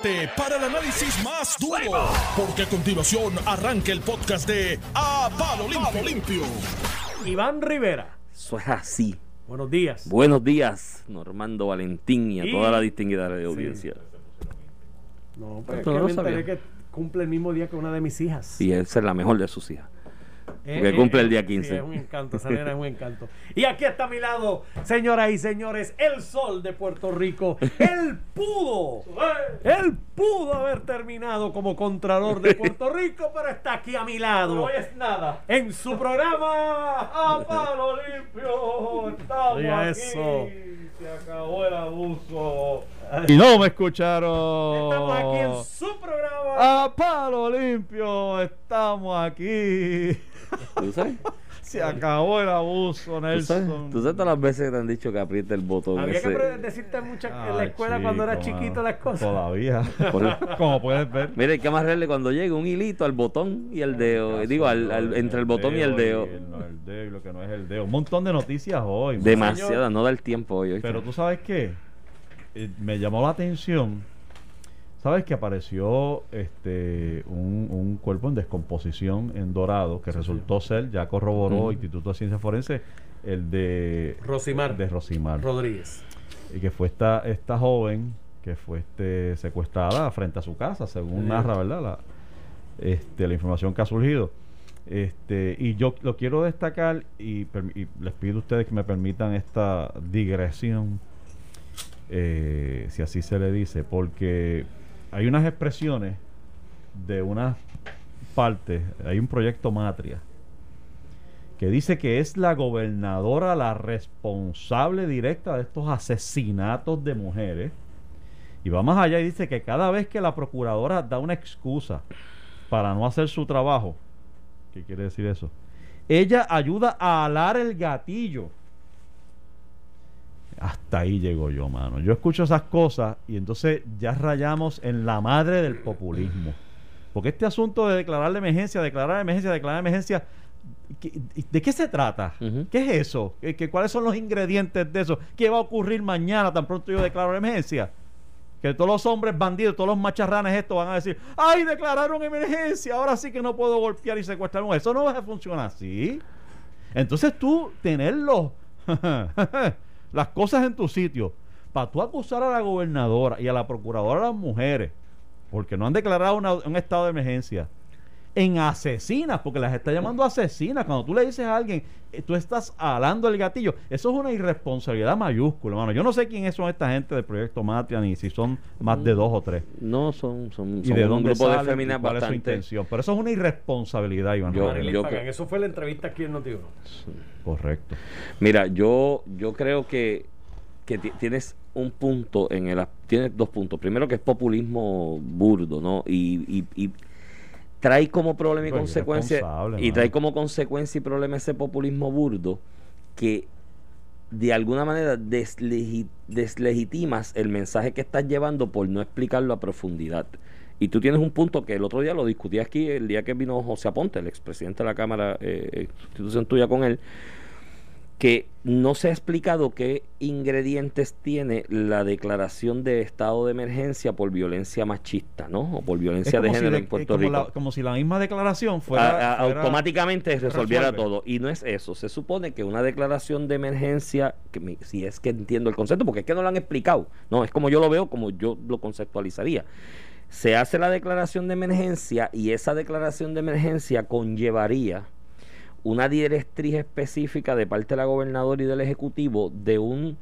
prepárate para el análisis más duro, porque a continuación arranca el podcast de A Palo Limpio. Limpio. Iván Rivera. Eso es así. Buenos días. Buenos días, Normando Valentín y a Y- toda la distinguida de audiencia. No, pero es No, que me enteré que cumple el mismo día que una de mis hijas. Y esa es la mejor de sus hijas. Eh, porque eh, cumple el eh, día sí, 15. es un encanto, esa nena es un encanto. Y aquí está a mi lado, señoras y señores, el sol de Puerto Rico. Él pudo, él pudo haber terminado como Contralor de Puerto Rico, pero está aquí a mi lado. No es nada. En su programa A Palo Limpio. Estamos Oiga aquí. eso. Se acabó el abuso. Y no me escucharon. Estamos aquí en su programa. A palo limpio, estamos aquí. ¿Tú sabes? Se acabó el abuso, ¿Tú sabes? Nelson. ¿Tú sabes todas las veces que te han dicho que apriete el botón Había ese? que decirte muchas en la escuela cuando era chico, chiquito las cosas. Todavía. Como puedes ver. Mira, hay que amarrarle cuando llegue un hilito al botón y el dedo. Digo, al, al- entre el botón y el dedo. el- no, el dedo y lo que no es el dedo. Un montón de noticias hoy. mano. Demasiada, no da el tiempo hoy. Pero tú sabes qué? Eh, me llamó la atención. ¿Sabes que apareció este un, un cuerpo en descomposición en Dorado que resultó ser, ya corroboró. Instituto de Ciencias Forenses, el de Rosimar de Rosimar. Rodríguez. y que fue esta, esta joven que fue este secuestrada frente a su casa, según Sí. narra, ¿verdad? La, este, la información que ha surgido. Este, y yo lo quiero destacar y, y les pido a ustedes que me permitan esta digresión, eh, si así se le dice, porque hay unas expresiones de unas partes, hay un proyecto Matria que dice que es la gobernadora la responsable directa de estos asesinatos de mujeres. Y va más allá y dice que cada vez que la procuradora da una excusa para no hacer su trabajo, ¿qué quiere decir eso? Ella ayuda a alar el gatillo. Hasta ahí llego yo, mano. Yo escucho esas cosas y entonces ya rayamos en la madre del populismo. Porque este asunto de declarar la emergencia, declarar la emergencia, declarar la emergencia, ¿qué- ¿de qué se trata? ¿Qué es eso? ¿Qué, qué- cuáles son los ingredientes de eso? ¿Qué va a ocurrir mañana tan pronto yo declaro la emergencia? Que todos los hombres bandidos, todos los macharranes estos van a decir, ¡ay, declararon emergencia! Ahora sí que no puedo golpear y secuestrar a una mujer". Eso no va a funcionar así. Entonces tú tenerlo, las cosas en tu sitio, para tú acusar a la gobernadora y a la procuradora de las mujeres, porque no han declarado un estado de emergencia, en asesinas, porque las está llamando asesinas. Cuando tú le dices a alguien, eh, tú estás alando el gatillo, eso es una irresponsabilidad mayúscula, hermano. Yo no sé quién son esta gente del proyecto Matria, ni si son más de dos o tres. No, son, son, Y son de un dónde grupo de salen féminas cuál es su intención. Pero eso es una irresponsabilidad, Iván. Yo-. Eso fue la entrevista aquí en Noti Correcto. Mira, yo, yo creo que, que ti- tienes un punto en el... Tienes dos puntos. Primero que es populismo burdo, ¿no? Y, y, y trae como problema y consecuencia... Y trae como consecuencia y problema ese populismo burdo que de alguna manera deslegi- deslegitimas el mensaje que estás llevando por no explicarlo a profundidad. Y tú tienes un punto que el otro día lo discutí aquí, el día que vino José Aponte, el expresidente de la Cámara, eh, sustitución tuya con él, que no se ha explicado qué ingredientes tiene la declaración de estado de emergencia por violencia machista, ¿no? O por violencia de si género en Puerto como Rico. la- como si la misma declaración fuera, a- fuera- automáticamente resolviera resuelve. todo. Y no es eso. Se supone que una declaración de emergencia, que mi- si es que entiendo el concepto, porque es que no lo han explicado. No, es como yo lo veo, como yo lo conceptualizaría. Se hace la declaración de emergencia y esa declaración de emergencia conllevaría una directriz específica de parte de la gobernadora y del ejecutivo de un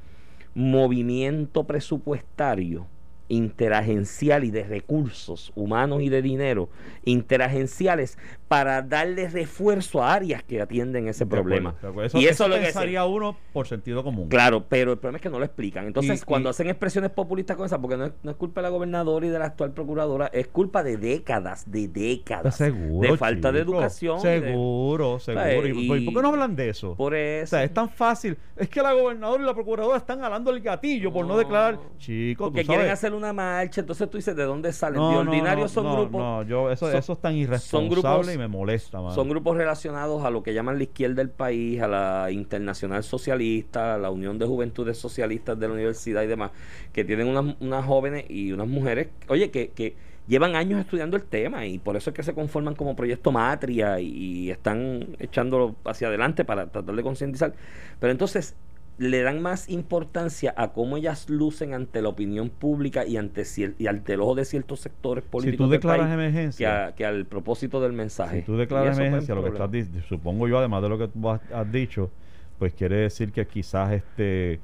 movimiento presupuestario interagencial y de recursos humanos y de dinero interagenciales para darle refuerzo a áreas que atienden ese De problema. acuerdo, de acuerdo. Eso, y eso, eso es lo que pensaría uno por sentido común. Claro, pero el problema es que no lo explican. Entonces, Y- cuando y- hacen expresiones populistas con esa, porque no es, no es culpa de la gobernadora y de la actual procuradora, es culpa de décadas, de décadas. Seguro. de falta de chico. educación. de- Seguro, seguro. ¿Y, por- Y- por qué no hablan de eso? por O eso. sea, es tan fácil. Es que la gobernadora y la procuradora están jalando el gatillo por no declarar. Chicos, porque tú quieren sabes, hacer una marcha, entonces tú dices, ¿de dónde salen? No, de ordinario no, son no, grupos. No, yo, eso, son- eso es tan son irresponsable grupos- y me molesta. Son grupos relacionados a lo que llaman la izquierda del país, a la Internacional Socialista, a la Unión de Juventudes Socialistas de la universidad y demás, que tienen unas, unas jóvenes y unas mujeres, oye, que, que llevan años estudiando el tema y por eso es que se conforman como proyecto Matria y, y están echándolo hacia adelante para tratar de concientizar. Pero entonces le dan más importancia a cómo ellas lucen ante la opinión pública y ante, y ante el ojo de ciertos sectores si políticos tú del declaras país que, emergencia, a- que al propósito del mensaje. si tú declaras emergencia, lo que estás di- supongo yo, además de lo que tú has, has dicho, pues quiere decir que quizás este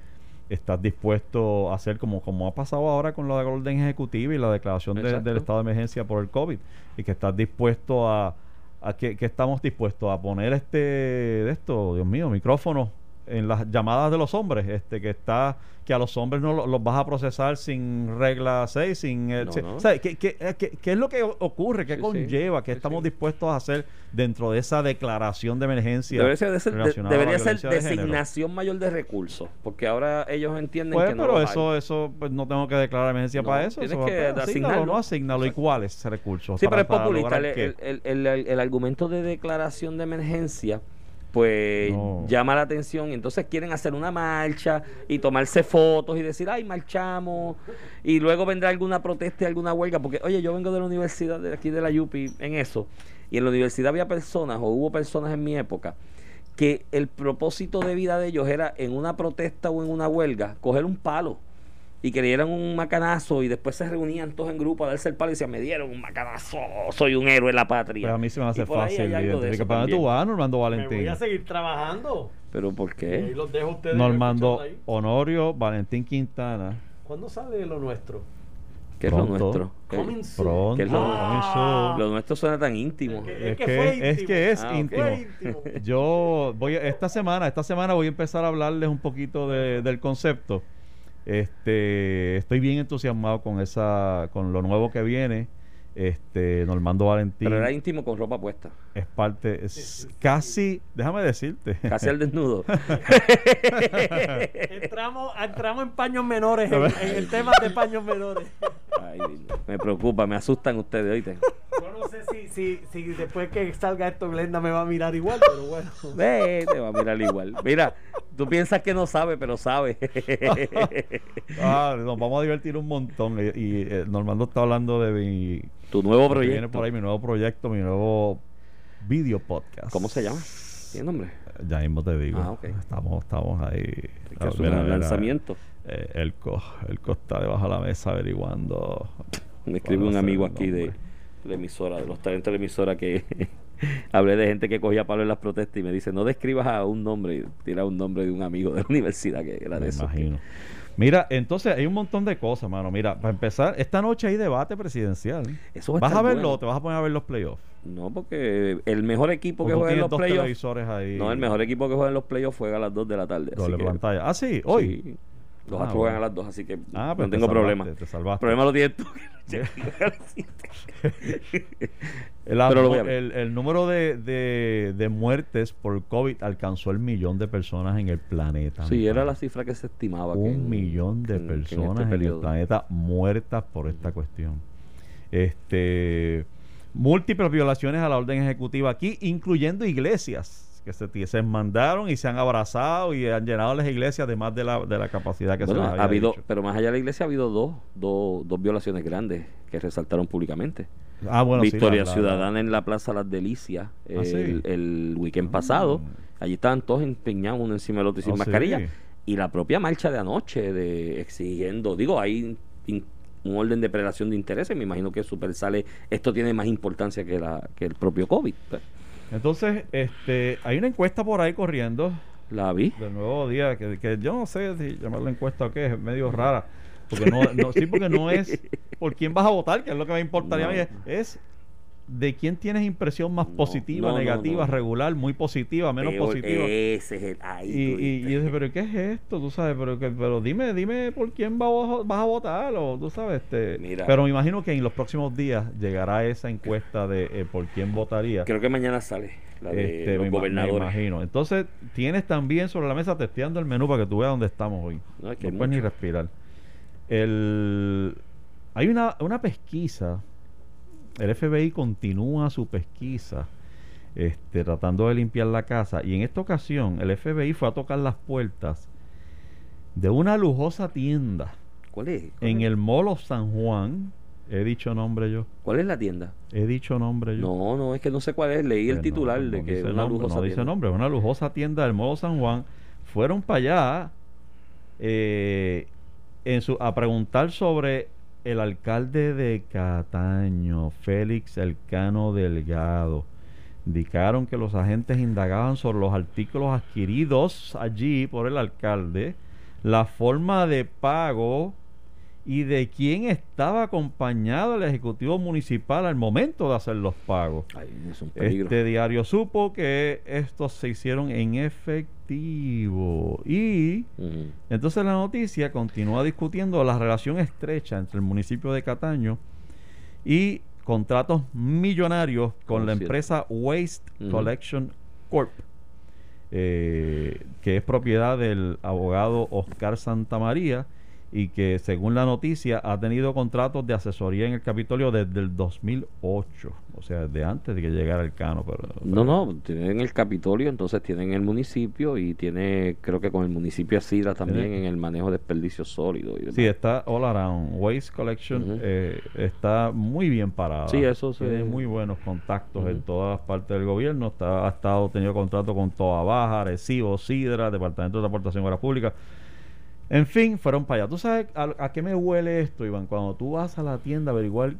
estás dispuesto a hacer como, como ha pasado ahora con la orden ejecutiva y la declaración de- del estado de emergencia por el COVID y que estás dispuesto a, a que, que estamos dispuestos a poner este de esto, Dios mío, micrófonos en las llamadas de los hombres, este que está que a los hombres no lo- los vas a procesar sin regla 6, sin eh, No, no. o sea, ¿qué, qué, eh, qué- qué es lo que o- ocurre? ¿Qué Sí, conlleva? ¿Qué Sí, estamos sí. dispuestos a hacer dentro de esa declaración de emergencia? Debería ser, de debería ser género? designación mayor de recursos, porque ahora ellos entienden Pues, que no pero eso, hay. eso, pues no tengo que declarar emergencia No, para eso. tienes eso que pues, asignalo, asignarlo. no asignalo. ¿Y cuáles recursos? Sí, Para- pero es populista. el argumento de declaración de emergencia, pues No. llama la atención y entonces quieren hacer una marcha y tomarse fotos y decir, ay, marchamos. Y luego vendrá alguna protesta y alguna huelga, porque, oye, yo vengo de la universidad de aquí de la UPI en eso, y en la universidad había personas, o hubo personas en mi época, que el propósito de vida de ellos era en una protesta o en una huelga, coger un palo y que le dieran un macanazo y después se reunían todos en grupo a darse el palo y decían, me dieron un macanazo, soy un héroe en la patria. Pues a mí se me hace fácil de identificar. ¿Para dónde tú vas, Normando Me Valentín? voy a seguir trabajando. ¿Pero por Y ahí qué? los dejo a ustedes. Normando ahí. Honorio Valentín Quintana. ¿Cuándo sale lo nuestro? ¿Qué es lo nuestro? ¿Qué- Coming soon. Pronto, ¿Qué es lo- coming soon. Lo nuestro suena tan íntimo. Es Es que es íntimo. que es Ah, íntimo. Fue íntimo. Yo voy a- esta semana, esta semana voy a empezar a hablarles un poquito de- del concepto. Este, estoy bien entusiasmado con esa, con lo nuevo que viene. Este, Normando Valentín Pero era íntimo con ropa puesta. es parte, es casi, déjame decirte, Casi al desnudo. entramos, entramos en paños menores, en, en el tema de paños menores. Ay, me preocupa, me asustan ustedes, oíste. Yo no sé si, si, si después que salga esto Glenda me va a mirar igual, pero bueno. Ve, te va a mirar igual. Mira, tú piensas que no sabe, pero sabe. Ah, nos vamos a divertir un montón. Y, y, eh, Normando está hablando de mi tu nuevo viene proyecto. por ahí, mi nuevo proyecto, mi nuevo video podcast. ¿Cómo se llama? ¿Tiene nombre? Ya mismo te digo. Ah, ok. Estamos, estamos ahí. Hay que un lanzamiento. eh, el co, el co está debajo de la mesa averiguando. Me escribe un amigo aquí de la emisora, de los talentos de la emisora que hablé de gente que cogía palo en las protestas y me dice, no describas a un nombre, y tira un nombre de un amigo de la universidad que era de Me eso. imagino. Mira, entonces hay un montón de cosas, mano. Mira, para empezar, esta noche hay debate presidencial. Eso va ¿Vas a verlo bueno. o te vas a poner a ver los playoffs? No, porque el mejor equipo ¿O que juega en los playoffs. No, el mejor equipo que juega en los playoffs juega a las 2 de la tarde. así Doble que- pantalla. Ah, sí, hoy. Sí. Los Ah, Astros bueno. a las 2, así que Ah, no pues te tengo salvaste, problema. te salvaste. El problema lo tienes tú. El, el número de, de, de muertes por COVID alcanzó el millón de personas en el planeta. sí, era la cifra que se estimaba. que un en- millón de que en- en este personas en, el periodo. planeta muertas por esta cuestión. Este múltiples violaciones a la orden ejecutiva aquí, incluyendo iglesias que se, se mandaron y se han abrazado y han llenado las iglesias de más de la, de la capacidad que Bueno, se les ha habido, dicho. pero más allá de la iglesia ha habido dos, dos, dos violaciones grandes que resaltaron públicamente. Ah, bueno, Victoria la- Ciudadana en la Plaza Las Delicias Ah, sí. el, weekend Ah. pasado. Allí estaban todos empeñados uno encima del otro y sin Ah, sí. mascarilla. Y la propia marcha de anoche de exigiendo, digo, hay in- un orden de prelación de intereses. Me imagino que Super sale, esto tiene más importancia que, la, que el propio COVID. Entonces, este, hay una encuesta por ahí corriendo La vi. del nuevo día que, que yo no sé si llamarla encuesta o qué, es medio rara. Porque no, no, sí, porque no es por quién vas a votar, que es lo que me importaría a mí, No. es de quién tienes impresión más No, positiva, no, negativa, no. regular, muy positiva, menos Peor, positiva. Ese es el. ahí Y, y, y yo dije, pero ¿qué es esto? Tú sabes, pero, pero dime, dime por quién vas a, vas a votar, o tú sabes, este, Mira. pero me imagino que en los próximos días llegará esa encuesta de eh, por quién votaría. Creo que mañana sale la de Este, los me, imagino. Entonces, tienes también sobre la mesa testeando el menú para que tú veas dónde estamos hoy. No, es que puedes ni respirar. El, hay una, una pesquisa, el FBI continúa su pesquisa este, tratando de limpiar la casa y en esta ocasión el FBI fue a tocar las puertas de una lujosa tienda ¿Cuál es? ¿Cuál en es? el Molo San Juan. He dicho nombre yo. ¿Cuál es la tienda? He dicho nombre yo. No, no, es que no sé cuál es. Leí el Pues no, titular no de que dice una nombre, lujosa no dice tienda. nombre, es una lujosa tienda del Modo San Juan. Fueron para allá eh, en su, a preguntar sobre el alcalde de Cataño, Félix Elcano Delgado. Indicaron que los agentes indagaban sobre los artículos adquiridos allí por el alcalde, la forma de pago y de quién estaba acompañado el Ejecutivo Municipal al momento de hacer los pagos. Ay, es un peligro. Este diario supo que estos se hicieron en efectivo. Y entonces la noticia continúa discutiendo la relación estrecha entre el municipio de Cataño y contratos millonarios con la Cierto. empresa Waste. Collection Corp, eh, que es propiedad del abogado Oscar Santamaría y que según la noticia ha tenido contratos de asesoría en el Capitolio desde el 2008, o sea, desde antes de que llegara el Cano. Pero, No, no, tienen el Capitolio, entonces tienen el municipio y tiene, creo que con el municipio Asira también en el manejo de desperdicios sólidos. Sí, está all around. Waste Collection eh, está muy bien parada. Sí, eso se- Tiene muy buenos contactos en todas las partes del gobierno. Está, ha estado tenido contrato con Toa Baja, Arecibo, Sidra, Departamento de Transportación y Obras Públicas. En fin, fueron para allá. ¿Tú sabes a, a qué me huele esto, Iván? Cuando tú vas a la tienda a averiguar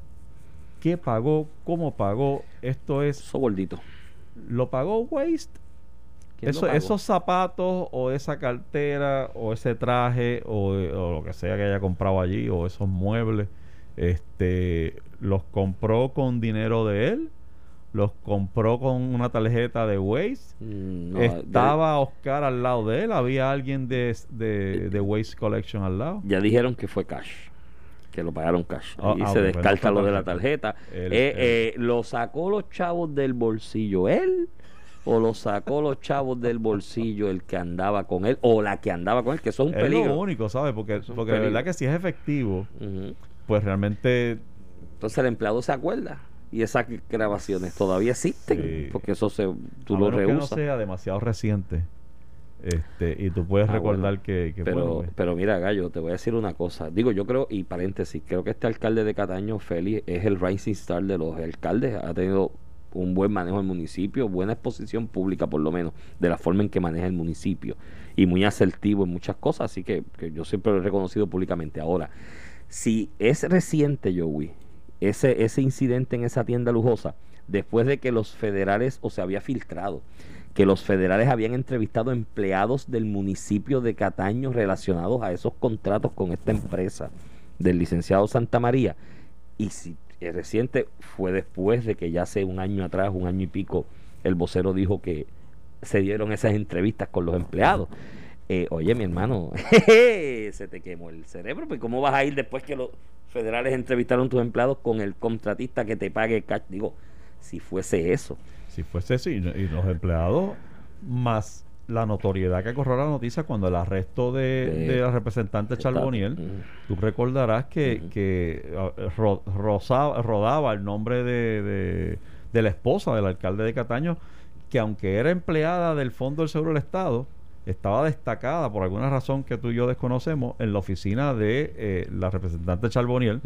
qué pagó, cómo pagó, esto es, Eso gordito. ¿lo pagó Waste? ¿Quién lo Eso- pagó? esos zapatos o esa cartera o ese traje o, o lo que sea que haya comprado allí o esos muebles, este, los compró con dinero de él, los compró con una tarjeta de Waze. Mm, no, Estaba Oscar al lado de él, había alguien de, de, de Waste Collection al lado. Ya, dijeron que fue cash. Que lo pagaron cash. Ah, y ah, se descarta pues lo de la tarjeta. El- Eh, el- eh, ¿Lo sacó los chavos del bolsillo él? ¿O lo sacó los chavos del bolsillo el que andaba con él? ¿O la que andaba con él? Que eso es un Es peligro. lo único, ¿sabes? Porque, porque peligro. verdad que si es efectivo, pues realmente Entonces el empleado se acuerda. Y esas grabaciones todavía existen. Sí. Porque eso se, tú a lo menos que no sea demasiado reciente. Este, y tú puedes Ah, recordar bueno. que, que, pero, bueno, pues, pero mira, Gallo, te voy a decir una cosa. Digo, yo creo, y paréntesis, creo que este alcalde de Cataño, Félix, es el rising star de los alcaldes. Ha tenido un buen manejo del municipio, buena exposición pública, por lo menos, de la forma en que maneja el municipio. Y muy asertivo en muchas cosas. Así que, que yo siempre lo he reconocido públicamente. Ahora, si es reciente, Joey, ese, ese incidente en esa tienda lujosa, después de que los federales, o se había filtrado, que los federales habían entrevistado empleados del municipio de Cataño relacionados a esos contratos con esta empresa del licenciado Santa María. Y si reciente, fue después de que ya hace un año atrás, un año y pico, el vocero dijo que se dieron esas entrevistas con los empleados. Eh, oye, mi hermano, se te quemó el cerebro, pues ¿cómo vas a ir después que los federales entrevistaron a tus empleados con el contratista que te pague cash? Digo, si fuese eso. si fuese así, y los empleados más la notoriedad que corrió la noticia cuando el arresto de, Sí. de la representante Charboniel, tú recordarás que, que ah, ro- rozaba- rodaba el nombre de, de- de la esposa del alcalde de Cataño, que aunque era empleada del Fondo del Seguro del Estado, estaba destacada por alguna razón que tú y yo desconocemos en la oficina de eh, la representante Charboniel.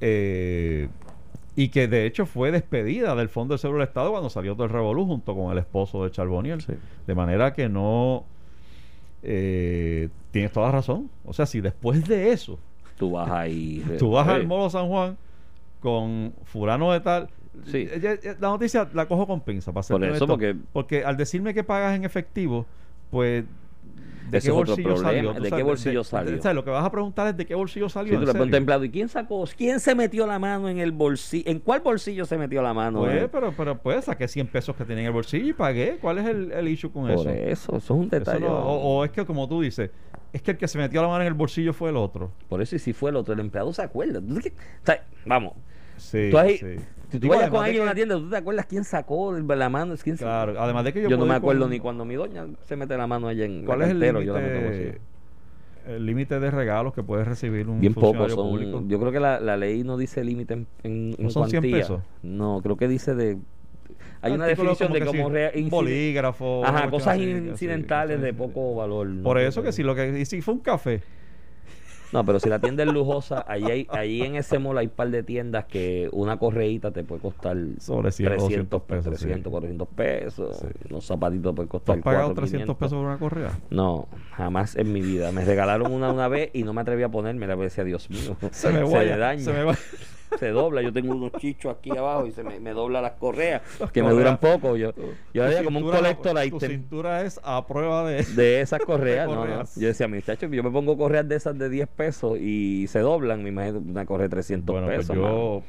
Eh, y que de hecho fue despedida del Fondo del Seguro del Estado cuando salió todo el revolú junto con el esposo de Charboniel. Sí. De manera que no eh, tienes toda razón. O sea, si después de eso Tú vas ahí. tú vas al Molo San Juan con fulano de tal, Sí. eh, eh, eh, la noticia la cojo con pinza para ser Por eso, porque- porque al decirme que pagas en efectivo, pues ¿de Ese qué bolsillo salió? ¿De qué bolsillo salió? ¿sabes? Lo que vas a preguntar es de qué bolsillo salió. Si tú ¿en le ¿y quién sacó? ¿Quién se metió la mano en el bolsillo? ¿En cuál bolsillo se metió la mano? Pues, eh? pero, pero pues saqué 100 pesos que tenía en el bolsillo y pagué. ¿Cuál es el, el issue con Por eso? eso, eso es un detalle. no- o, o es que como tú dices, es que el que se metió la mano en el bolsillo fue el otro. Por eso, y si fue el otro, el empleado se acuerda. ¿Tú qué- o sea, vamos, Sí, tú ahí- sí. Si tú Digo, vayas con alguien en una tienda, ¿tú te acuerdas quién sacó el- la mano? ¿Quién Claro, además de que yo, yo no me acuerdo con- ni cuando mi doña se mete la mano allá en ¿Cuál la es el el límite? el límite de regalos que puede recibir un Bien poco, funcionario son, público? yo creo que la, la ley no dice límite en, en, ¿No en son 100 cuantía. pesos? No, creo que dice de... Hay una definición de como sí, bolígrafo. Ajá, cosas así, incidentales de poco valor. ¿no? Por eso que si lo que y si fue un café. No, pero si la tienda es lujosa, ahí, hay, ahí en ese mall hay un par de tiendas que una correíta te puede costar Sobre 100 o 300 200 pesos, sí. 300, 400 pesos. Sí. Unos zapatitos pueden ¿Tú costar has pagado 400, 300 pesos por una correa? No, jamás en mi vida. Me regalaron una una vez y no me atreví a ponérmela. Me decía, Dios mío, Se me vaya, daña. se me va. Se dobla. Yo tengo unos chichos aquí abajo y se me, me dobla las correas que me duran poco. Yo, yo era como un cintura- collector Tu item cintura es a prueba de... de esas correas. no. Yo decía, muchachos, yo me pongo correas de esas de 10 pesos y se doblan. Me imagino una correa de 300 Bueno, pues pesos. yo mano.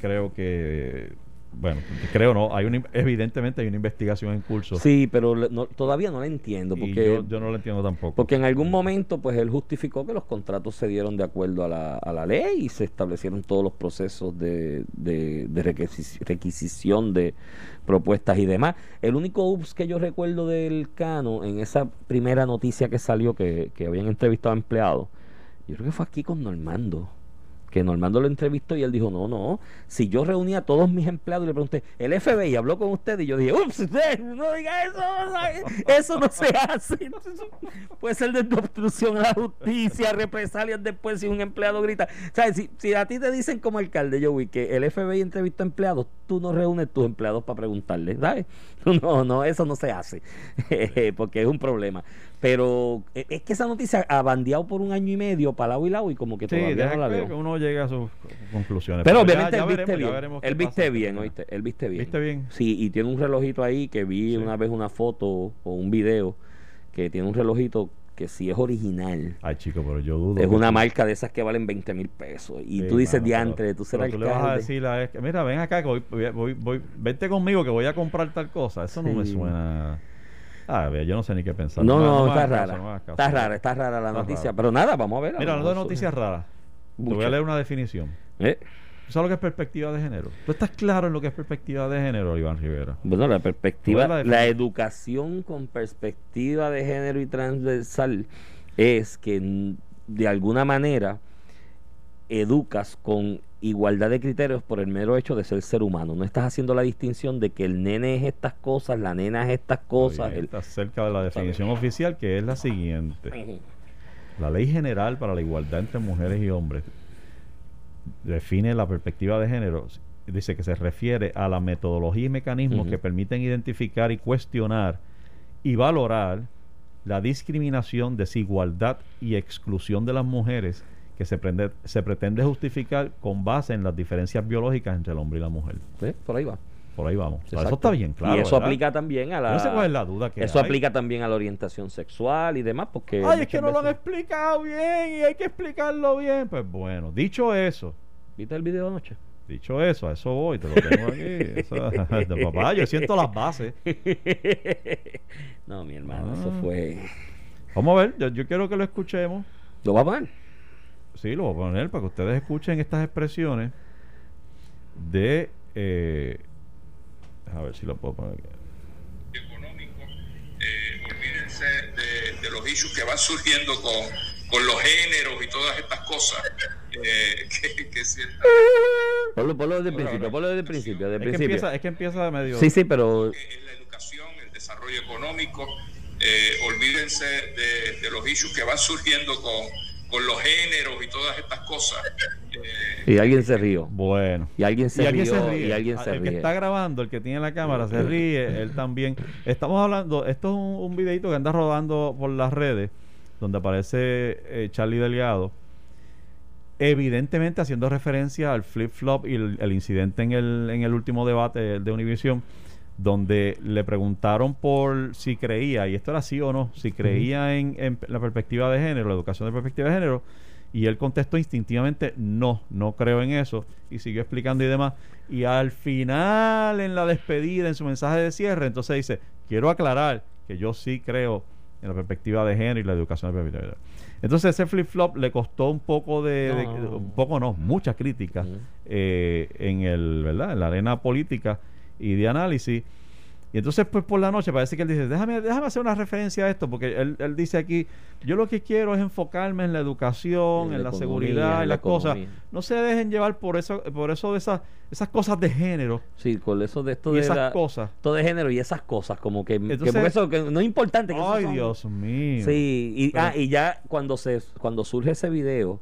creo que... Bueno, creo no. Hay una, evidentemente hay una investigación en curso. Sí, pero no- todavía no la entiendo. Porque yo, yo no lo entiendo tampoco. Porque en algún momento, pues él justificó que los contratos se dieron de acuerdo a la, a la ley y se establecieron todos los procesos de, de, de requisi- requisición de propuestas y demás. El único ups que yo recuerdo del Cano en esa primera noticia que salió que, que habían entrevistado a empleados, yo creo que fue aquí con Normando. Que Normando lo entrevistó y él dijo, no, no, si yo reuní a todos mis empleados y le pregunté, el FBI habló con usted y yo dije, ups, usted no diga eso, eso no se hace. Puede ser de obstrucción a la justicia, represalias después si un empleado grita. ¿Sabes? Si, si a ti te dicen como alcalde, Joey, que el FBI entrevistó a empleados, tú no reúnes tus empleados para preguntarles, ¿sabes? No, no, eso no se hace, porque es un problema. Pero eh, es que esa noticia ha bandeado por un año y medio para lado y lado y como que Sí, todavía no la leo. que uno llegue a sus conclusiones. Pero ya- obviamente ya él viste veremos, ya bien. Él viste bien, oíste. Él viste bien. ¿Viste bien? Sí, y tiene un relojito ahí que vi Sí. una vez una foto o un video que tiene un relojito que sí es original. Ay, chico, pero yo dudo. Es una marca de esas que valen 20 mil pesos. Y Sí, tú dices mano, diantre, pero- tú serás pero tú le vas a decir a es que, mira, ven acá, que voy, voy, voy, vente conmigo que voy a comprar tal cosa. Eso no me suena. Ah, yo no sé ni qué pensar. No, no, está caso, rara. no caso. está rara, está rara la Está noticia. rara. Pero nada, vamos a ver. Mira, hablando de noticias raras, te voy a leer una definición. Eh, ¿Tú sabes lo que es perspectiva de género? ¿Tú estás claro en lo que es perspectiva de género, Iván Rivera? Bueno, la perspectiva, ¿Cuál es la educación con perspectiva de género y transversal es que de alguna manera educas con igualdad de criterios por el mero hecho de ser ser humano. No estás haciendo la distinción de que el nene es estas cosas, la nena es estas cosas. Está el- cerca de la definición oficial, que es la siguiente. La Ley General para la Igualdad entre Mujeres y Hombres define la perspectiva de género. Dice que se refiere a la metodología y mecanismos que permiten identificar y cuestionar y valorar la discriminación, desigualdad y exclusión de las mujeres que se, prende- se pretende justificar con base en las diferencias biológicas entre el hombre y la mujer. ¿Eh? Por ahí va. Por ahí vamos. O sea, eso está bien claro. Y eso ¿verdad? aplica también a la. No sé cuál es la duda que eso hay. aplica también a la orientación sexual y demás, porque. Ay, es que no lo han explicado bien y hay que explicarlo bien. Pues bueno, dicho eso, ¿Viste el video anoche? dicho eso, a eso voy, te lo tengo aquí. Eso, de papá, yo siento las bases. no, mi hermano, eso Ah. fue. Vamos a ver, yo, yo quiero que lo escuchemos. ¿Lo va a poner? Sí, lo voy a poner para que ustedes escuchen estas expresiones de... Eh, a ver si lo puedo poner aquí. económico. Eh, olvídense de, de los issues que van surgiendo con, con los géneros y todas estas cosas. eh, que, que cierta- Ponlo, ponlo desde el principio, ponlo desde el principio. Desde Es que, empieza, es que empieza medio... Sí, sí, pero. es la educación, el desarrollo económico. Eh, olvídense de, de los issues que van surgiendo con, con los géneros y todas estas cosas. Eh, Y alguien se rió. Bueno. Y alguien se y alguien rió. se ríe. Y alguien Ah, se el que está grabando, el que tiene la cámara, se ríe. Él también. Estamos hablando. Esto es un, un videito que anda rodando por las redes, donde aparece eh, Charlie Delgado. Evidentemente haciendo referencia al flip-flop y el, el incidente en el, en el último debate de Univision, donde le preguntaron por si creía, y esto era sí o no, si creía en, en la perspectiva de género, la educación de perspectiva de género, y él contestó instintivamente, no, no creo en eso, y siguió explicando y demás. Y al final, en la despedida, en su mensaje de cierre, entonces dice, quiero aclarar que yo sí creo en la perspectiva de género y la educación de perspectiva de género. Entonces ese flip-flop le costó un poco de, un poco no, mucha crítica eh, en el, ¿verdad? En la arena política y de análisis. Y entonces, pues por la noche parece que él dice, déjame, déjame hacer una referencia a esto, porque él, él dice aquí, yo lo que quiero es enfocarme en la educación, En en, la economía, seguridad, en en la las cosas. No se dejen llevar por eso, por eso de esas, esas cosas de género Sí, con eso de esto y de esas la- cosas. todo de género y esas cosas, como que, que Entonces- porque eso que no es importante. que Ay, Dios mío. Sí, y, Pero- ah, y ya cuando se cuando surge ese video,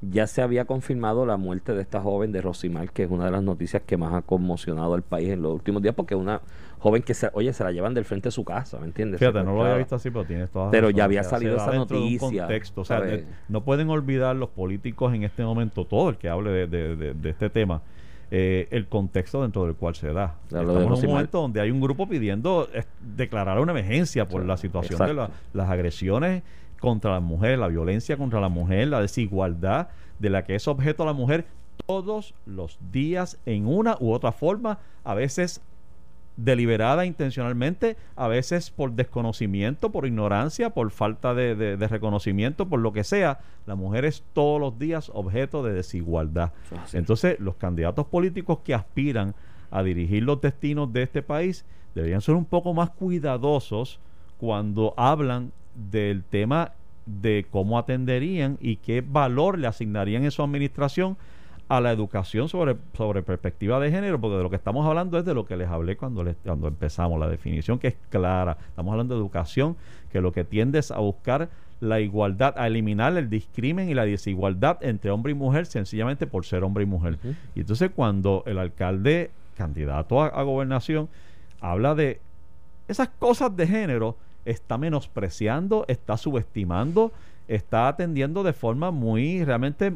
ya se había confirmado la muerte de esta joven de Rosimar, que es una de las noticias que más ha conmocionado al país en los últimos días, porque es una joven que, se, oye, se la llevan del frente de su casa, ¿me entiendes? Fíjate, no lo había visto así, pero tienes toda la Pero ya había salido esa dentro de un noticia, contexto. O sea, ¿sabes? de- no pueden olvidar los políticos en este momento, todo el que hable de, de- de- de este tema, eh, el contexto dentro del cual se da. Estamos en un momento donde hay un grupo pidiendo eh, declarar una emergencia por la situación de la- las agresiones contra las mujeres, la violencia contra la mujer, la desigualdad de la que es objeto la mujer todos los días en una u otra forma, a veces deliberada intencionalmente, a veces por desconocimiento, por ignorancia, por falta de, de- de reconocimiento, por lo que sea, la mujer es todos los días objeto de desigualdad. Entonces, los candidatos políticos que aspiran a dirigir los destinos de este país deberían ser un poco más cuidadosos cuando hablan del tema de cómo atenderían y qué valor le asignarían en su administración a la educación sobre, sobre perspectiva de género, porque de lo que estamos hablando es de lo que les hablé cuando, les- cuando empezamos, la definición que es clara. Estamos hablando de educación, que lo que tiende es a buscar la igualdad, a eliminar el discrimen y la desigualdad entre hombre y mujer, sencillamente por ser hombre y mujer. Y entonces cuando el alcalde, candidato a, a gobernación, habla de esas cosas de género, está menospreciando, está subestimando, está atendiendo de forma muy, realmente,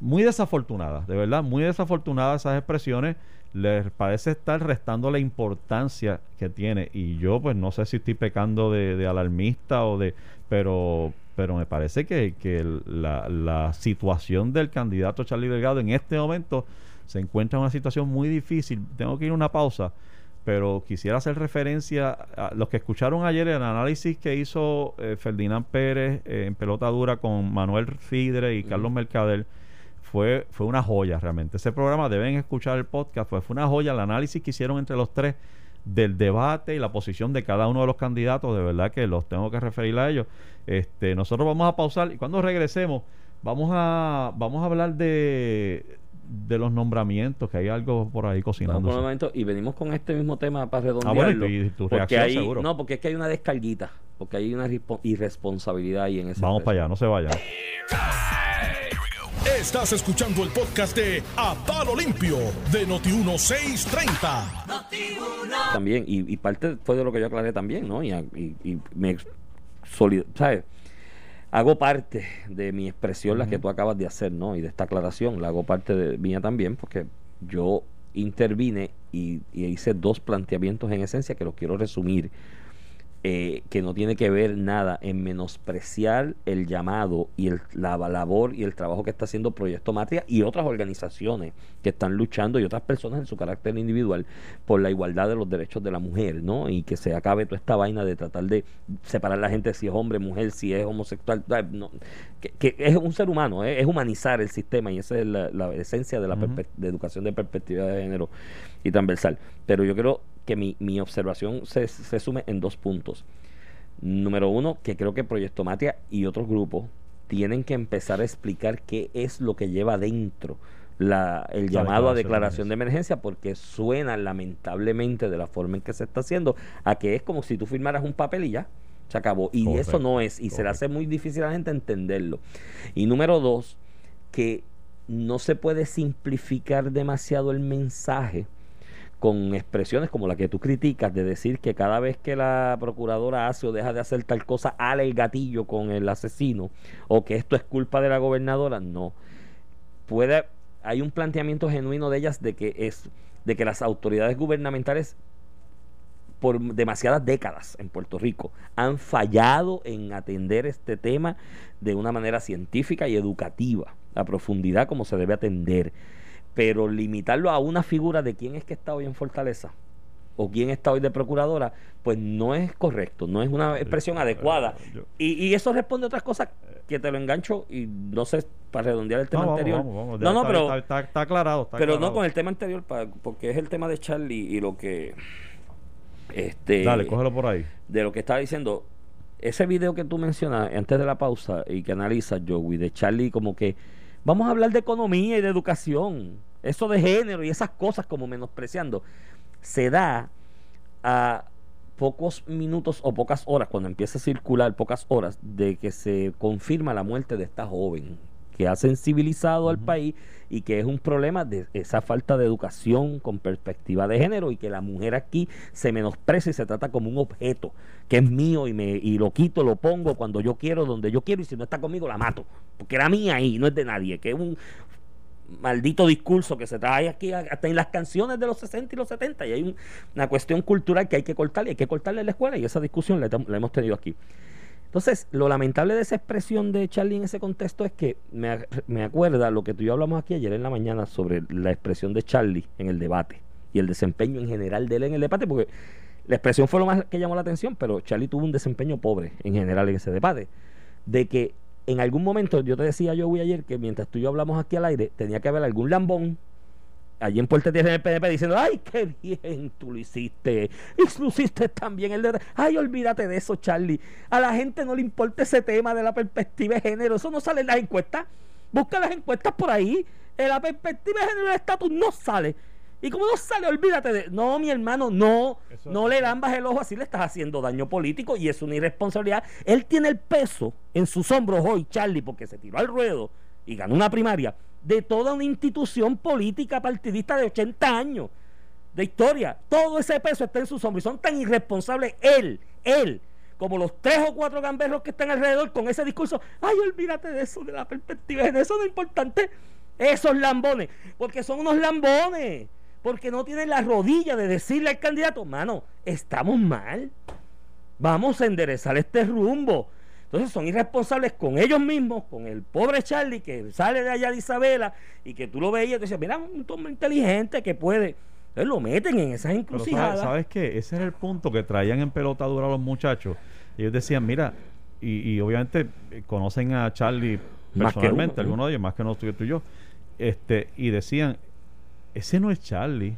muy desafortunada, de verdad, muy desafortunada esas expresiones. Les parece estar restando la importancia que tiene. Y yo, pues, no sé si estoy pecando de, alarmista o de. Pero, pero me parece que, que la, la situación del candidato Charlie Delgado en este momento se encuentra en una situación muy difícil. Tengo que ir a una pausa pero quisiera hacer referencia a los que escucharon ayer el análisis que hizo eh, Ferdinand Pérez eh, en pelota dura con Manuel Fidre y Carlos Mercader. Fue, fue una joya realmente. Ese programa deben escuchar el podcast, pues fue una joya el análisis que hicieron entre los tres del debate y la posición de cada uno de los candidatos, de verdad que los tengo que referir a ellos. Este, nosotros vamos a pausar y cuando regresemos vamos a vamos a hablar de de los nombramientos, que hay algo por ahí cocinando. y venimos con este mismo tema para Ah, redondearlo. bueno, y, y tu porque reacción hay, seguro. no, porque es que hay una descarguita, porque hay una irresponsabilidad ahí en ese Vamos para allá, no se vayan. Estás escuchando el podcast de A Palo Limpio de Noti1630. también y, y parte fue de lo que yo aclaré también no y, a- y- y me soli- ¿sabes? Hago parte de mi expresión la que tú acabas de hacer no y de esta aclaración la hago parte de mía también porque yo intervine y, y hice dos planteamientos en esencia que los quiero resumir eh, que no tiene que ver nada en menospreciar el llamado y el, la labor y el trabajo que está haciendo Proyecto Matria y otras organizaciones que están luchando y otras personas en su carácter individual por la igualdad de los derechos de la mujer, ¿no? Y que se acabe toda esta vaina de tratar de separar la gente si es hombre, mujer, si es homosexual, no, que, que es un ser humano, ¿eh? es humanizar el sistema y esa es la, la esencia de la de educación de perspectiva de género y transversal. Pero yo creo que mi, mi observación se, se sume en dos puntos. Número uno, que creo que Proyecto Matia y otros grupos tienen que empezar a explicar qué es lo que lleva dentro la, el La llamado a declaración de declaración de emergencia, porque suena lamentablemente de la forma en que se está haciendo a que es como si tú firmaras un papel y ya, se acabó. Y Correcto, eso no es, y se le hace muy difícil a la gente entenderlo. Y número dos, que no se puede simplificar demasiado el mensaje con expresiones como la que tú criticas de decir que cada vez que la procuradora hace o deja de hacer tal cosa, ala el gatillo con el asesino o que esto es culpa de la gobernadora, no. Puede hay un planteamiento genuino de ellas de que es de que las autoridades gubernamentales por demasiadas décadas en Puerto Rico han fallado en atender este tema de una manera científica y educativa, a profundidad como se debe atender. Pero limitarlo a una figura de quién es que está hoy en Fortaleza o quién está hoy de procuradora, pues no es correcto, no es una expresión adecuada. Y, y eso responde a otras cosas que te lo engancho y no sé, para redondear el tema No, anterior. vamos, vamos. No, no, Está- pero está, está- aclarado. está pero no con el tema anterior, porque es el tema de Charlie y lo que Este, Dale, cógelo por ahí. de lo que estaba diciendo, ese video que tú mencionas antes de la pausa y que analiza Joey de Charlie, como que vamos a hablar de economía y de educación, eso de género y esas cosas como menospreciando, se da a pocos minutos o pocas horas, cuando empieza a circular pocas horas, de que se confirma la muerte de esta joven que ha sensibilizado al país y que es un problema de esa falta de educación con perspectiva de género y que la mujer aquí se menosprecia y se trata como un objeto que es mío y me y lo quito, lo pongo cuando yo quiero, donde yo quiero y si no está conmigo la mato, porque era mía y no es de nadie, que es un maldito discurso que se trae aquí hasta en las canciones de los 60 y los 70 y hay un- una cuestión cultural que hay que cortarle, hay que cortarle en la escuela y esa discusión la, la hemos tenido aquí. Entonces, lo lamentable de esa expresión de Charlie en ese contexto es que me, me acuerda lo que tú y yo hablamos aquí ayer en la mañana sobre la expresión de Charlie en el debate y el desempeño en general de él en el debate, porque la expresión fue lo más que llamó la atención, pero Charlie tuvo un desempeño pobre en general en ese debate. De que en algún momento, yo te decía yo voy ayer que mientras tú y yo hablamos aquí al aire, tenía que haber algún lambón allí en Puerta Tierra en el PNP diciendo, ay, qué bien tú lo hiciste, y lo hiciste también el de... Ay, olvídate de eso, Charlie. A la gente no le importa ese tema de la perspectiva de género, eso no sale en las encuestas. Busca las encuestas por ahí. En la perspectiva de género del estatus no sale. Y como no sale, olvídate de... No, mi hermano, no. Eso- no le lambas el ojo así, le estás haciendo daño político y es una irresponsabilidad. Él tiene el peso en sus hombros hoy, Charlie, porque se tiró al ruedo y ganó una primaria de toda una institución política partidista de 80 años de historia. Todo ese peso está en sus hombros y son tan irresponsables él, él, como los tres o cuatro gamberros que están alrededor con ese discurso. Ay, olvídate de eso, de la perspectiva, de eso no es importante. Esos lambones, porque son unos lambones, porque no tienen la rodilla de decirle al candidato, mano, estamos mal, vamos a enderezar este rumbo. Entonces son irresponsables con ellos mismos, con el pobre Charlie que sale de allá de Isabela y que tú lo veías y te mira, un hombre inteligente que puede. Entonces lo meten en esas encrucijadas. ¿sabes, ¿sabes qué? Ese era el punto que traían en pelotadura a los muchachos. Ellos decían, mira, y, y obviamente eh, conocen a Charlie personalmente, uno, ¿no? algunos de ellos, más que nosotros tú y yo. Este, y decían, ese no es Charlie.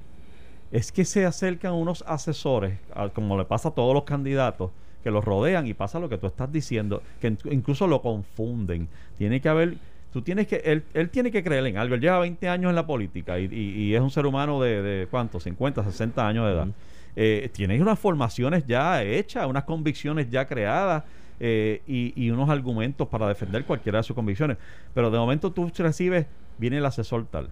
Es que se acercan unos asesores, como le pasa a todos los candidatos, que los rodean y pasa lo que tú estás diciendo, que in- incluso lo confunden. Tiene que haber, tú tienes que, él, él tiene que creer en algo. Él lleva 20 años en la política y, y- y es un ser humano de, de ¿cuánto? 50, 60 años de edad. Eh, tiene unas formaciones ya hechas, unas convicciones ya creadas. eh, y, y unos argumentos para defender cualquiera de sus convicciones. Pero de momento tú recibes, viene el asesor tal.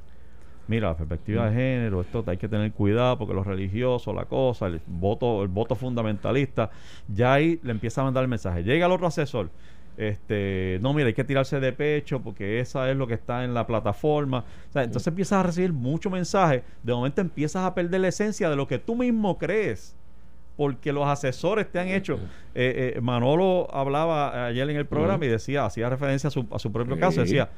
Mira, la perspectiva de género, esto hay que tener cuidado porque los religiosos, la cosa, el voto, el voto fundamentalista, ya ahí le empieza a mandar el mensaje. Llega el otro asesor, este, no, mira, hay que tirarse de pecho porque esa es lo que está en la plataforma. O sea, entonces empiezas a recibir mucho mensaje, de momento empiezas a perder la esencia de lo que tú mismo crees. Porque los asesores te han hecho. eh, eh, Manolo hablaba ayer en el programa y decía, hacía referencia a su, a su propio caso. Decía,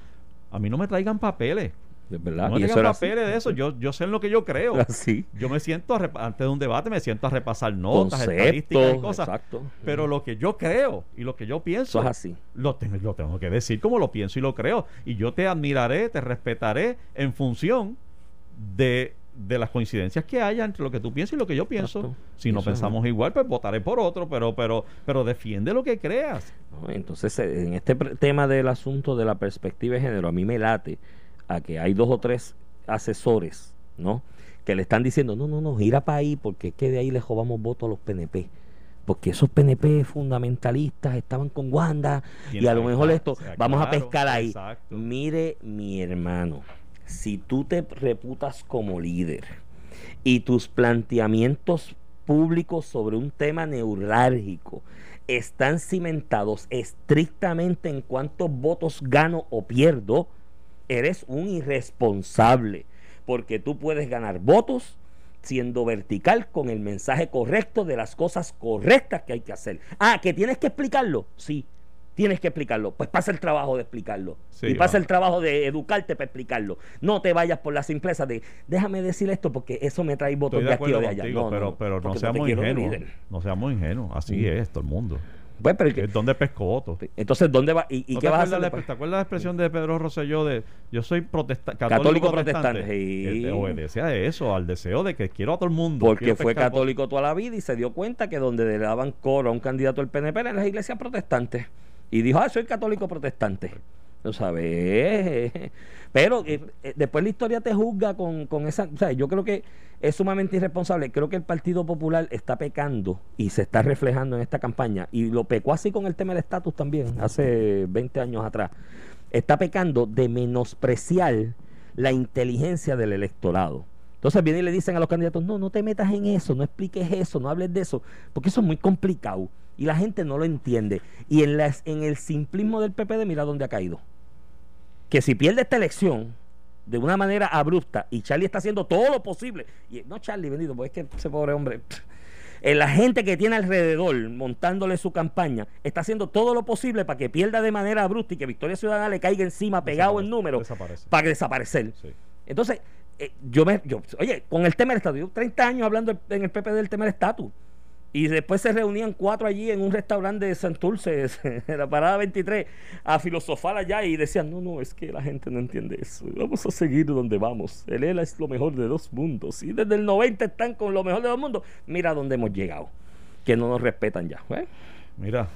a mí no me traigan papeles. Verdad. No y eso así. papeles de eso. Yo, yo sé en lo que yo creo. Así. Yo me siento, a antes de un debate, me siento a repasar notas, Conceptos, estadísticas y cosas. exacto. Pero lo que yo creo y lo que yo pienso, Eso es así. lo, tengo, lo tengo que decir como lo pienso y lo creo. Y yo te admiraré, te respetaré en función de, de las coincidencias que haya entre lo que tú piensas y lo que yo pienso. Exacto. Si no Eso es pensamos igual, pues votaré por otro, pero, pero, pero defiende lo que creas. ¿no? Entonces, eh, en este tema del asunto de la perspectiva de género, a mí me late a que hay dos o tres asesores, ¿no? Que le están diciendo, no, no, no, gira para ahí, porque es que de ahí le robamos votos a los PNP. Porque esos PNP fundamentalistas estaban con Wanda y a lo mejor esto, sea, vamos a pescar ahí. exacto. Mire, mi hermano, si tú te reputas como líder y tus planteamientos públicos sobre un tema neurálgico están cimentados estrictamente en cuántos votos gano o pierdo, eres un irresponsable, porque tú puedes ganar votos siendo vertical con el mensaje correcto de las cosas correctas que hay que hacer. Ah, que tienes que explicarlo, sí, tienes que explicarlo. Pues pasa el trabajo de explicarlo. Sí, y pasa va. el trabajo de educarte para explicarlo. No te vayas por la simpleza de déjame decir esto porque eso me trae votos Estoy de de aquí o de allá. contigo, No, pero, no, pero no seamos ingenuos. No seamos ingenuos. Así Mm. es todo el mundo. Pues, pero que- Es donde entonces, ¿dónde va? ¿Y, y ¿No qué te, vas a acuerdas hacer la, después? ¿Te acuerdas la expresión de Pedro Rosselló de yo soy protesta católico, Católico protestante? protestante, sí. Obedece a eso, al deseo de que quiero a todo el mundo. Porque fue católico toda la vida y se dio cuenta que donde le daban coro a un candidato del PNP eran las iglesias protestantes. Y dijo, ah, soy católico protestante. ¿Lo sabes? Pero eh, eh, después la historia te juzga con, con esa... O sea, yo creo que es sumamente irresponsable. Creo que el Partido Popular está pecando y se está reflejando en esta campaña. Y lo pecó así con el tema del estatus también, hace 20 años atrás. Está pecando de menospreciar la inteligencia del electorado. Entonces vienen y le dicen a los candidatos, no, no te metas en eso, no expliques eso, no hables de eso, porque eso es muy complicado y la gente no lo entiende. Y en, las, en el simplismo del PPD, mira dónde ha caído. Que si pierde esta elección de una manera abrupta y Charlie está haciendo todo lo posible, y no Charlie, bendito, porque es que ese pobre hombre, eh, la gente que tiene alrededor montándole su campaña está haciendo todo lo posible para que pierda de manera abrupta y que Victoria Ciudadana le caiga encima pegado en número desaparece. para desaparecer. Sí. Entonces, eh, yo me. Yo, oye, con el tema del estatus, yo 30 años hablando en el PP del tema del estatus. Y después se reunían cuatro allí en un restaurante de Santurce, en la parada 23, a filosofar allá y decían: No, no, es que la gente no entiende eso. Vamos a seguir donde vamos. El ELA es lo mejor de dos mundos. Y desde el 90 están con lo mejor de dos mundos. Mira dónde hemos llegado. Que no nos respetan ya. ¿eh? Mira,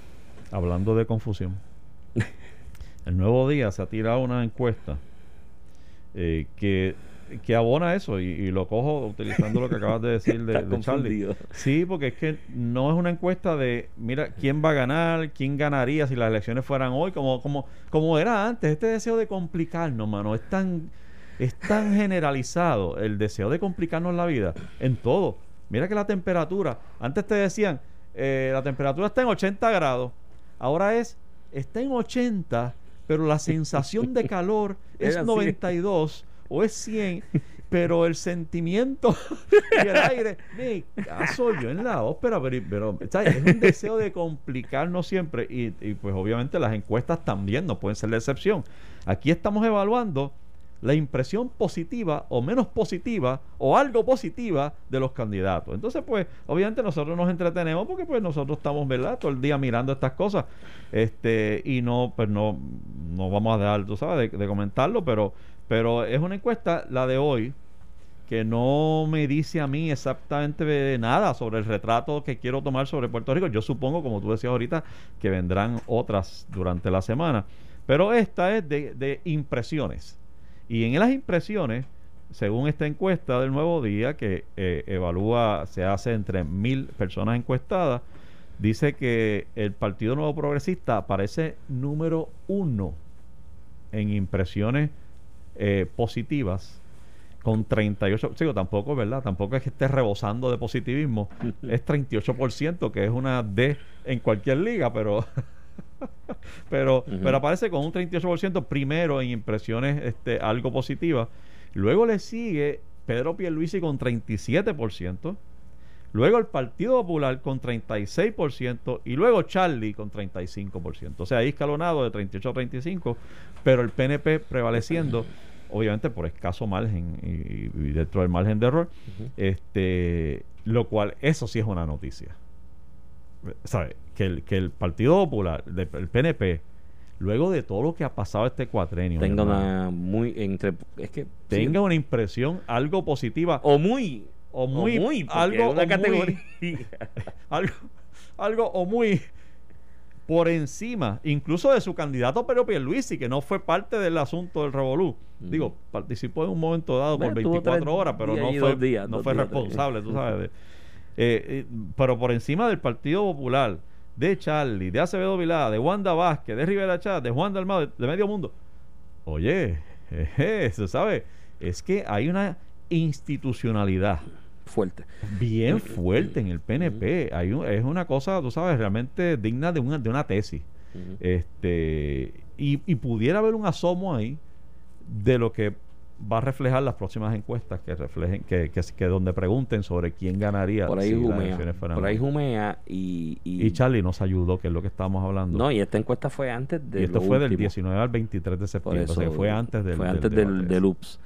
hablando de confusión, el nuevo día se ha tirado una encuesta eh, que, que abona eso y, y lo cojo utilizando lo que acabas de decir de, Charlie. Sí, porque es que no es una encuesta de, mira, quién va a ganar, quién ganaría si las elecciones fueran hoy, como, como, como era antes. Este deseo de complicarnos, mano, es tan, es tan generalizado el deseo de complicarnos la vida en todo. Mira que la temperatura, antes te decían, eh, la temperatura está en 80 grados, ahora es, está en 80, pero la sensación de calor es Era así. 92 o es 100, pero el sentimiento y el aire, me caso yo en la ópera, pero, pero ¿sabes? es un deseo de complicarnos siempre y, y, pues obviamente las encuestas también no pueden ser la excepción. Aquí estamos evaluando la impresión positiva o menos positiva o algo positiva de los candidatos. Entonces, pues, obviamente nosotros nos entretenemos porque pues nosotros estamos, ¿verdad? Todo el día mirando estas cosas. Este, y no, pues no, no vamos a dejar, tú sabes, de, de comentarlo, pero, pero es una encuesta, la de hoy, que no me dice a mí exactamente nada sobre el retrato que quiero tomar sobre Puerto Rico. Yo supongo, como tú decías ahorita, que vendrán otras durante la semana. Pero esta es de, de impresiones. Y en las impresiones, según esta encuesta del Nuevo Día, que eh, evalúa, se hace entre mil personas encuestadas, dice que el Partido Nuevo Progresista aparece número uno en impresiones eh, positivas con 38, sigo tampoco, ¿verdad? Tampoco es que esté rebosando de positivismo, es 38%, que es una D en cualquier liga, pero pero, pero aparece con un 38% primero en impresiones este, algo positivas. Luego le sigue Pedro Pierluisi con 37%. Luego el Partido Popular con 36% y luego Charlie con 35%. O sea, ahí escalonado de 38 a 35, pero el PNP prevaleciendo, obviamente por escaso margen y, y dentro del margen de error, este, lo cual, eso sí es una noticia. ¿Sabe? Que el, que el Partido Popular, de- el PNP, luego de todo lo que ha pasado este cuatrenio, Tenga una muy. entre Es que. tenga sí. una impresión algo positiva O muy. O muy, porque algo una o muy- categoría. algo, algo o muy por encima, incluso de su candidato Pedro Pierluisi, que no fue parte del asunto del Revolú. Digo, participó en un momento dado Bueno, por tuvo 24 tres horas, pero no fue, días, no fue días, responsable, tú sabes. eh, eh, pero por encima del Partido Popular, de Charlie, de Acevedo Vilá, de Wanda Vázquez, de Rivera Chávez, de Juan Dalmado, de, de Medio Mundo. Oye, jeje, se sabe, es que hay una institucionalidad Fuerte. bien fuerte en el PNP. Hay un- es una cosa, tú sabes, realmente digna de una, de una tesis. Este, y, y pudiera haber un asomo ahí de lo que va a reflejar las próximas encuestas que reflejen, que, que, que donde pregunten sobre quién ganaría Por ahí si jumea. Por ahí jumea y. Y, Y Charlie nos ayudó, que es lo que estábamos hablando. No, y esta encuesta fue antes de. y esto fue del último. 19 al 23 de septiembre. o sea, fue antes del fue antes del, del ese. UPS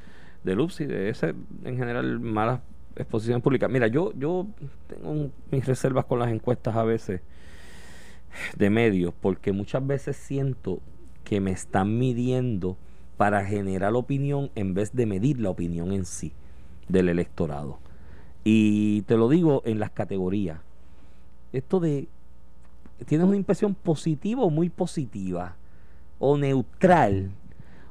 del UPS y de ese en general malas exposiciones públicas mira yo yo tengo mis reservas con las encuestas a veces de medios, porque muchas veces siento que me están midiendo para generar opinión en vez de medir la opinión en sí del electorado. Y te lo digo en las categorías. Esto de, ¿tienes una impresión positiva o muy positiva? O neutral,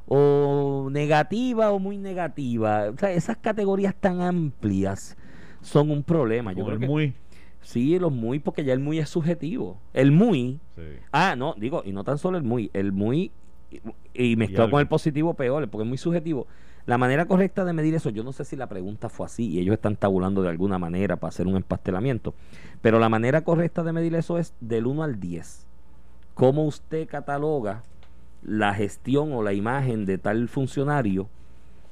o negativa o muy negativa. O sea, esas categorías tan amplias son un problema. Yo creo el que muy. sí, los muy, porque ya el muy es subjetivo. El muy, Sí. ah, no, digo, y no tan solo el muy, el muy y, y mezclado con el positivo peor, porque es muy subjetivo. La manera correcta de medir eso, yo no sé si la pregunta fue así y ellos están tabulando de alguna manera para hacer un empastelamiento, pero la manera correcta de medir eso es del 1 al 10. ¿Cómo usted cataloga la gestión o la imagen de tal funcionario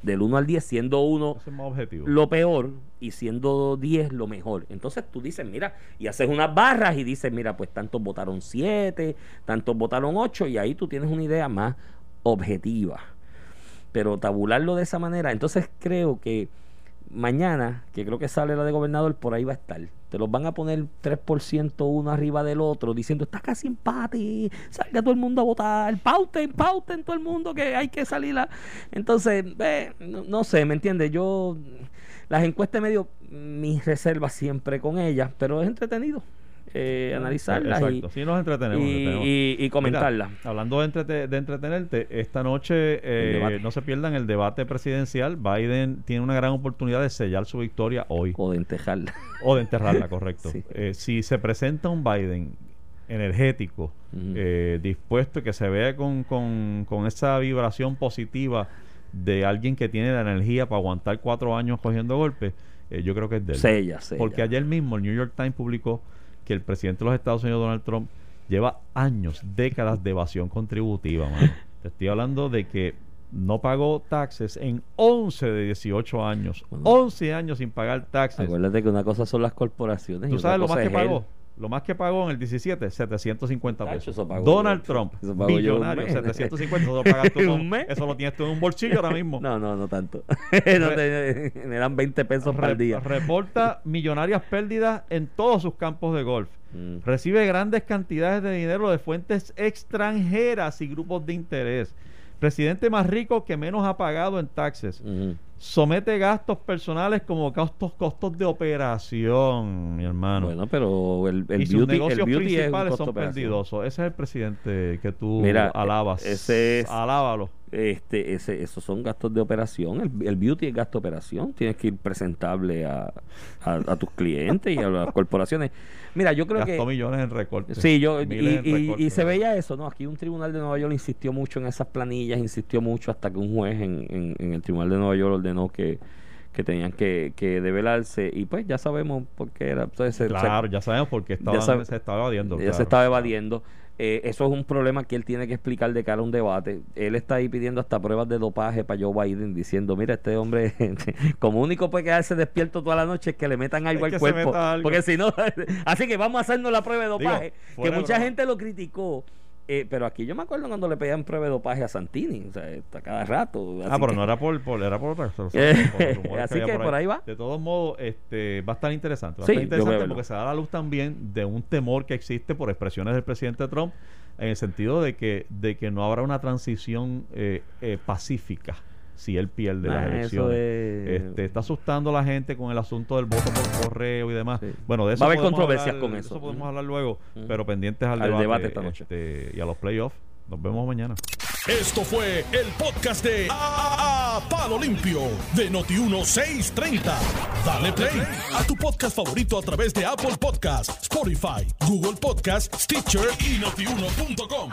del 1 al 10, siendo uno Eso es más objetivo. lo peor y siendo 10 lo mejor. Entonces tú dices, mira, y haces unas barras y dices, mira, pues tantos votaron 7, tantos votaron 8 y ahí tú tienes una idea más objetiva. Pero tabularlo de esa manera, entonces creo que mañana, que creo que sale la de gobernador, por ahí va a estar. Te los van a poner 3% uno arriba del otro, diciendo, está casi empate, salga todo el mundo a votar, pauten, pauten todo el mundo que hay que salir. Entonces, eh, no, no sé, ¿me entiendes? Yo, las encuestas medio, mis reservas siempre con ellas, pero es entretenido eh, analizarlas y. Sí, nos entretenemos. y, entretenemos. y- y comentarlas. Hablando de, entrete- de entretenerte, esta noche eh, no se pierdan el debate presidencial. Biden tiene una gran oportunidad de sellar su victoria hoy o de entejarla. o de enterrarla, correcto. Sí. Eh, si se presenta un Biden energético, eh, dispuesto, que se vea con, con, con esa vibración positiva de alguien que tiene la energía para aguantar cuatro años cogiendo golpes, eh, yo creo que es de él. Sella, sella. Porque ayer mismo el New York Times publicó que el presidente de los Estados Unidos, Donald Trump, lleva años, décadas de evasión contributiva, mano. Te estoy hablando de que no pagó taxes en 11 de 18 años. Bueno. 11 años sin pagar taxes. Acuérdate que una cosa son las corporaciones. y ¿Tú otra sabes lo cosa más que él. Pagó? Lo más que pagó en el 17, 750 Tacho, pesos. eso pago Donald yo. Trump, Eso mes. 750. Eso lo, pagas tú ¿Un con- mes? eso lo tienes tú en un bolsillo ahora mismo. No, no, no tanto. no te- me dan 20 pesos Re- para día. Reporta millonarias pérdidas en todos sus campos de golf. Mm. Recibe grandes cantidades de dinero de fuentes extranjeras y grupos de interés. Presidente más rico que menos ha pagado en taxes. Somete gastos personales como costos, costos de operación, mi hermano. Bueno, pero el, el y sus beauty, el negocios beauty es principales son perdidosos. Ese es el presidente que tú Mira, alabas. ese es- Alábalo. Este, ese, esos son gastos de operación. El, el beauty es gasto de operación. Tienes que ir presentable a, a, a tus clientes y a las corporaciones. Mira, yo creo Gastó que. millones en recortes. Sí, yo, y, y- se veía eso, ¿no? Aquí un tribunal de Nueva York insistió mucho en esas planillas, insistió mucho hasta que un juez en, en- en el tribunal de Nueva York ordenó que, que tenían que, que develarse y pues ya sabemos por qué era. Entonces, se- se- Claro, ya sabemos por qué estaba, sabe- se estaba evadiendo. ya claro. se estaba evadiendo. Eh, eso es un problema que él tiene que explicar de cara a un debate. Él está ahí pidiendo hasta pruebas de dopaje para Joe Biden, diciendo, mira, este hombre, como único puede quedarse despierto toda la noche es que le metan algo Es al cuerpo. algo. Porque si no, así que vamos a hacernos la prueba de Digo, dopaje. que mucha broma. gente lo criticó. Eh, pero aquí yo me acuerdo cuando le pedían prueba de dopaje a Santini, o sea, a cada rato. Ah, pero que- no era por, por- era por otra cosa. Eh, así que por ahí va. De todos modos, este, va a estar interesante. Va Sí, a estar interesante porque se da la luz también de un temor que existe por expresiones del presidente Trump en el sentido de que, de que no habrá una transición eh, eh, pacífica si él pierde Nah, las eso elecciones. es- Este, está asustando a la gente con el asunto del voto por correo y demás. Sí. Bueno, de eso Va a haber podemos controversias hablar- con de eso. podemos hablar luego, pero pendientes al, Al debate, debate esta noche. este, y a los playoffs. Nos vemos mañana. Esto fue el podcast de A, A- Palo Limpio de Noti1630. Dale play a tu podcast favorito a través de Apple Podcasts, Spotify, Google Podcasts, Stitcher y notiuno.com.